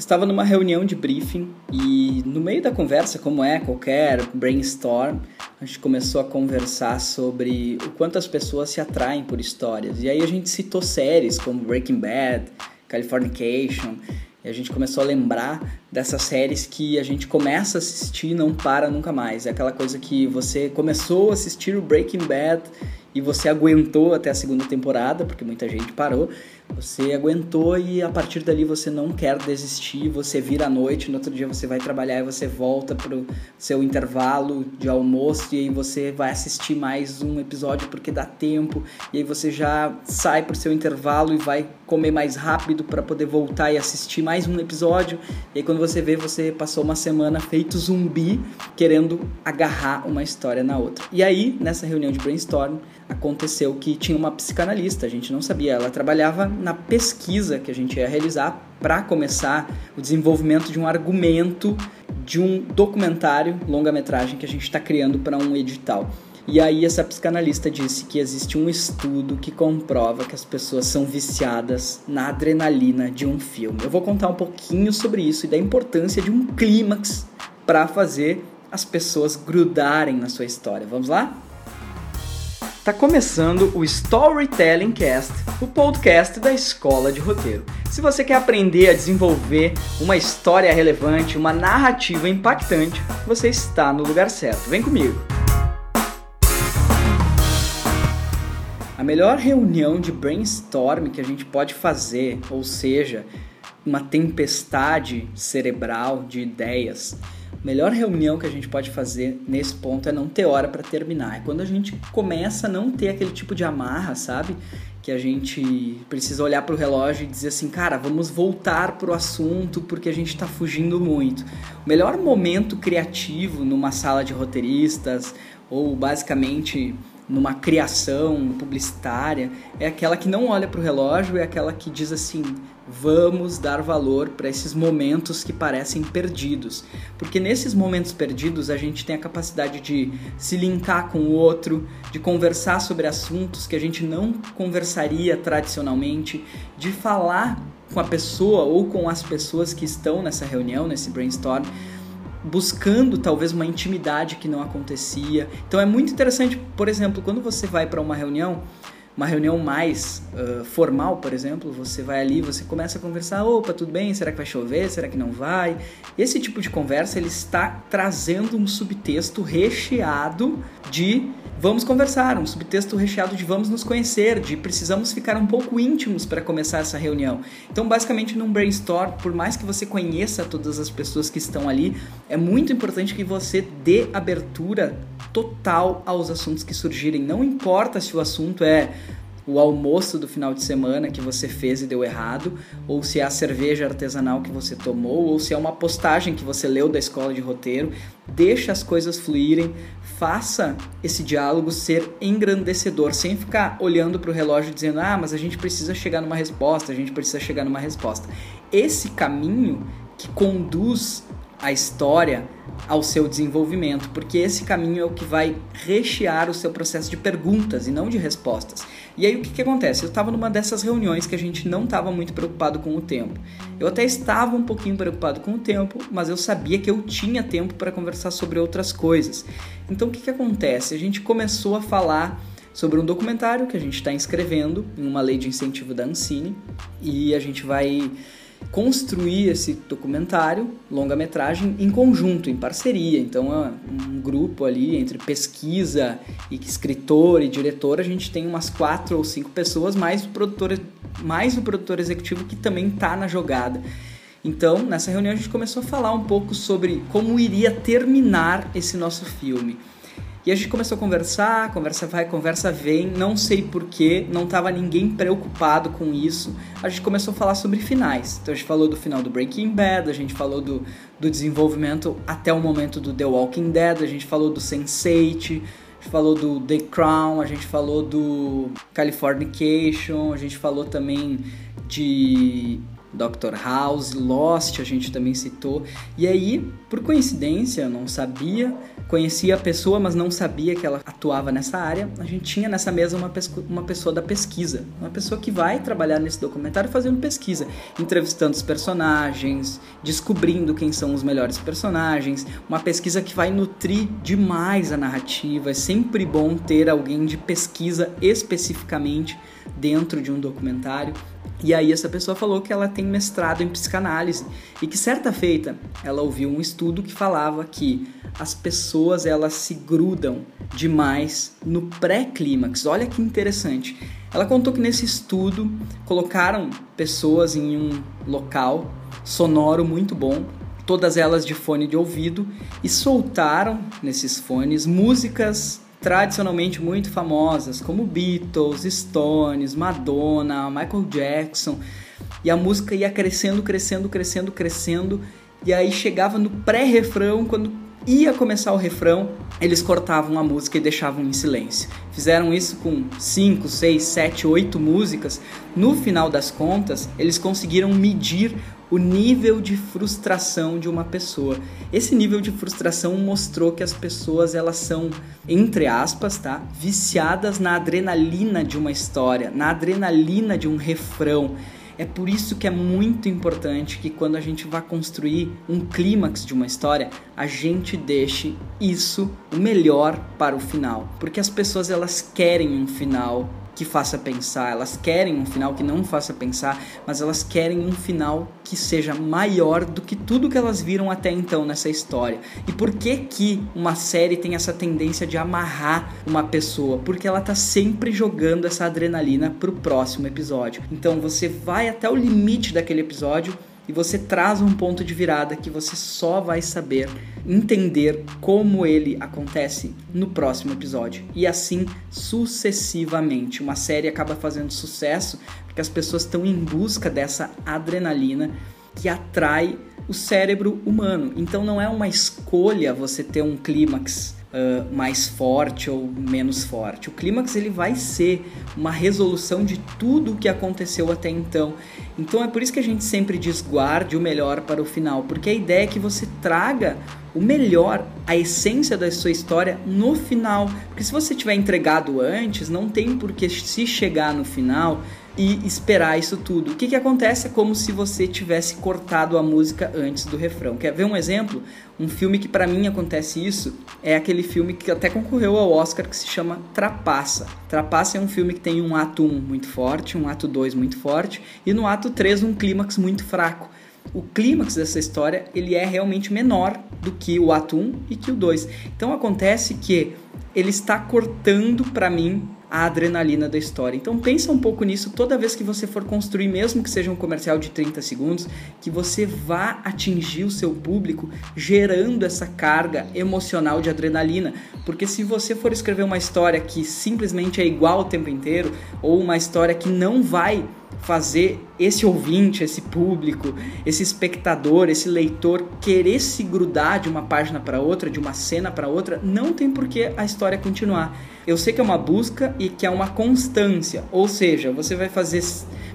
estava numa reunião de briefing e no meio da conversa, como é qualquer brainstorm, a gente começou a conversar sobre o quanto as pessoas se atraem por histórias. E aí a gente citou séries como Breaking Bad, Californication, e a gente começou a lembrar dessas séries que a gente começa a assistir e não para nunca mais. É aquela coisa que você começou a assistir o Breaking Bad e você aguentou até a segunda temporada, porque muita gente parou. Você aguentou e a partir dali você não quer desistir, você vira à noite, no outro dia você vai trabalhar e você volta pro seu intervalo de almoço e aí você vai assistir mais um episódio porque dá tempo, e aí você já sai pro seu intervalo e vai comer mais rápido para poder voltar e assistir mais um episódio. E aí quando você vê, você passou uma semana feito zumbi querendo agarrar uma história na outra. E aí, nessa reunião de brainstorm, aconteceu que tinha uma psicanalista, a gente não sabia, ela trabalhava na pesquisa que a gente ia realizar para começar o desenvolvimento de um argumento de um documentário longa-metragem que a gente está criando para um edital. E aí essa psicanalista disse que existe um estudo que comprova que as pessoas são viciadas na adrenalina de um filme. Eu vou contar um pouquinho sobre isso e da importância de um clímax para fazer as pessoas grudarem na sua história. Vamos lá? Tá começando o Storytelling Cast, o podcast da Escola de Roteiro. Se você quer aprender a desenvolver uma história relevante, uma narrativa impactante, você está no lugar certo. Vem comigo. A melhor reunião de brainstorm que a gente pode fazer, ou seja, uma tempestade cerebral de ideias, melhor reunião que a gente pode fazer nesse ponto é não ter hora para terminar. É quando a gente começa a não ter aquele tipo de amarra, sabe? Que a gente precisa olhar para o relógio e dizer assim, cara, vamos voltar pro assunto porque a gente está fugindo muito. O melhor momento criativo numa sala de roteiristas ou basicamente numa criação publicitária é aquela que não olha para o relógio, é aquela que diz assim: vamos dar valor para esses momentos que parecem perdidos. Porque nesses momentos perdidos a gente tem a capacidade de se linkar com o outro, de conversar sobre assuntos que a gente não conversaria tradicionalmente, de falar com a pessoa ou com as pessoas que estão nessa reunião, nesse brainstorm buscando talvez uma intimidade que não acontecia. Então é muito interessante, por exemplo, quando você vai para uma reunião, uma reunião mais uh, formal, por exemplo, você vai ali, você começa a conversar, opa, tudo bem? Será que vai chover? Será que não vai? Esse tipo de conversa ele está trazendo um subtexto recheado de vamos conversar, um subtexto recheado de vamos nos conhecer, de precisamos ficar um pouco íntimos para começar essa reunião. Então, basicamente, num brainstorm, por mais que você conheça todas as pessoas que estão ali, é muito importante que você dê abertura total aos assuntos que surgirem. Não importa se o assunto é o almoço do final de semana que você fez e deu errado, ou se é a cerveja artesanal que você tomou, ou se é uma postagem que você leu da escola de roteiro, deixa as coisas fluírem, faça esse diálogo ser engrandecedor, sem ficar olhando para o relógio dizendo: "Ah, mas a gente precisa chegar numa resposta, a gente precisa chegar numa resposta". Esse caminho que conduz a história ao seu desenvolvimento, porque esse caminho é o que vai rechear o seu processo de perguntas e não de respostas. E aí o que, que acontece? Eu estava numa dessas reuniões que a gente não estava muito preocupado com o tempo. Eu até estava um pouquinho preocupado com o tempo, mas eu sabia que eu tinha tempo para conversar sobre outras coisas. Então o que, que acontece? A gente começou a falar sobre um documentário que a gente está inscrevendo em uma lei de incentivo da Ancine e a gente vai construir esse documentário, longa-metragem, em conjunto, em parceria. Então, é um grupo ali entre pesquisa e escritor e diretor, a gente tem umas quatro ou cinco pessoas, mais o produtor, mais o produtor executivo que também está na jogada. Então, nessa reunião a gente começou a falar um pouco sobre como iria terminar esse nosso filme. E a gente começou a conversar, conversa vai, conversa vem, não sei porquê, não estava ninguém preocupado com isso. A gente começou a falar sobre finais. Então a gente falou do final do Breaking Bad, a gente falou do, do desenvolvimento até o momento do The Walking Dead, a gente falou do Sense8, a gente falou do The Crown, a gente falou do Californication, a gente falou também de Doctor House, Lost, a gente também citou. E aí, por coincidência, eu não sabia, conhecia a pessoa, mas não sabia que ela atuava nessa área. A gente tinha nessa mesa uma, uma pessoa da pesquisa, uma pessoa que vai trabalhar nesse documentário fazendo pesquisa, entrevistando os personagens, descobrindo quem são os melhores personagens, uma pesquisa que vai nutrir demais a narrativa. É sempre bom ter alguém de pesquisa especificamente dentro de um documentário. E aí essa pessoa falou que ela tem mestrado em psicanálise e que certa feita ela ouviu um estudo que falava que as pessoas elas se grudam demais no pré-clímax. Olha que interessante. Ela contou que nesse estudo colocaram pessoas em um local sonoro muito bom, todas elas de fone de ouvido, e soltaram nesses fones músicas tradicionalmente muito famosas, como Beatles, Stones, Madonna, Michael Jackson. E a música ia crescendo, crescendo, crescendo, crescendo. E aí chegava no pré-refrão, quando ia começar o refrão, eles cortavam a música e deixavam em silêncio. Fizeram isso com 5, 6, 7, 8 músicas. No final das contas, eles conseguiram medir o nível de frustração de uma pessoa. Esse nível de frustração mostrou que as pessoas elas são, entre aspas, tá, viciadas na adrenalina de uma história, na adrenalina de um refrão. É por isso que é muito importante que quando a gente vai construir um clímax de uma história, a gente deixe isso o melhor para o final, porque as pessoas elas querem um final que faça pensar, elas querem um final que não faça pensar, mas elas querem um final que seja maior do que tudo que elas viram até então nessa história. E por que que uma série tem essa tendência de amarrar uma pessoa? Porque ela tá sempre jogando essa adrenalina pro próximo episódio. Então você vai até o limite daquele episódio e você traz um ponto de virada que você só vai saber entender como ele acontece no próximo episódio. E assim sucessivamente. Uma série acaba fazendo sucesso porque as pessoas estão em busca dessa adrenalina que atrai o cérebro humano. Então não é uma escolha você ter um clímax uh, mais forte ou menos forte. O clímax ele vai ser uma resolução de tudo o que aconteceu até então. Então é por isso que a gente sempre diz guarde o melhor para o final, porque a ideia é que você traga o melhor, a essência da sua história no final. Porque se você tiver entregado antes, não tem por que se chegar no final e esperar isso tudo. O que, que acontece é como se você tivesse cortado a música antes do refrão. Quer ver um exemplo? Um filme que para mim acontece isso é aquele filme que até concorreu ao Oscar que se chama Trapaça. Trapaça é um filme que tem um ato 1 muito forte, um ato 2 muito forte e no ato 3 um clímax muito fraco. O clímax dessa história ele é realmente menor do que o ato 1 e que o 2. Então acontece que ele está cortando para mim a adrenalina da história. Então pensa um pouco nisso toda vez que você for construir, mesmo que seja um comercial de 30 segundos, que você vá atingir o seu público gerando essa carga emocional de adrenalina. Porque se você for escrever uma história que simplesmente é igual o tempo inteiro, ou uma história que não vai fazer esse ouvinte, esse público, esse espectador, esse leitor querer se grudar de uma página para outra, de uma cena para outra, não tem por que a história continuar. Eu sei que é uma busca e que é uma constância, ou seja, você vai fazer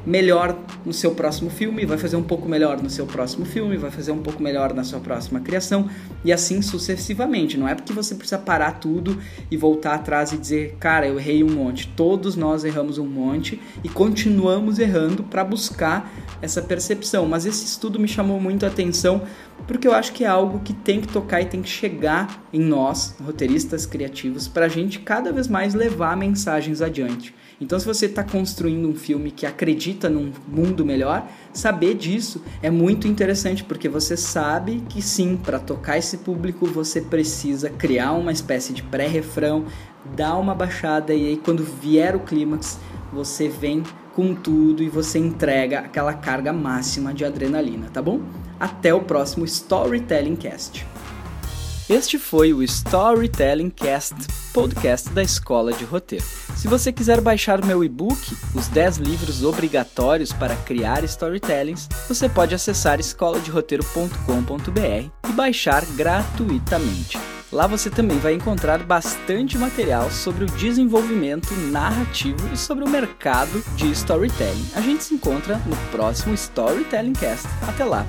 melhor no seu próximo filme, vai fazer um pouco melhor no seu próximo filme, vai fazer um pouco melhor na sua próxima criação e assim sucessivamente. Não é porque você precisa parar tudo e voltar atrás e dizer, cara, eu errei um monte. Todos nós erramos um monte e continuamos errando para buscar essa percepção. Mas esse estudo me chamou muito a atenção porque eu acho que é algo que tem que tocar e tem que chegar em nós, roteiristas criativos, para a gente cada vez mais levar mensagens adiante. Então, se você está construindo um filme que acredita num mundo melhor, saber disso é muito interessante, porque você sabe que sim, para tocar esse público, você precisa criar uma espécie de pré-refrão, dar uma baixada e aí, quando vier o clímax, você vem com tudo e você entrega aquela carga máxima de adrenalina, tá bom? Até o próximo Storytelling Cast. Este foi o Storytelling Cast, podcast da Escola de Roteiro. Se você quiser baixar meu e-book, Os 10 livros obrigatórios para criar storytellings, você pode acessar escoladeroteiro.com.br e baixar gratuitamente. Lá você também vai encontrar bastante material sobre o desenvolvimento narrativo e sobre o mercado de storytelling. A gente se encontra no próximo Storytelling Cast. Até lá!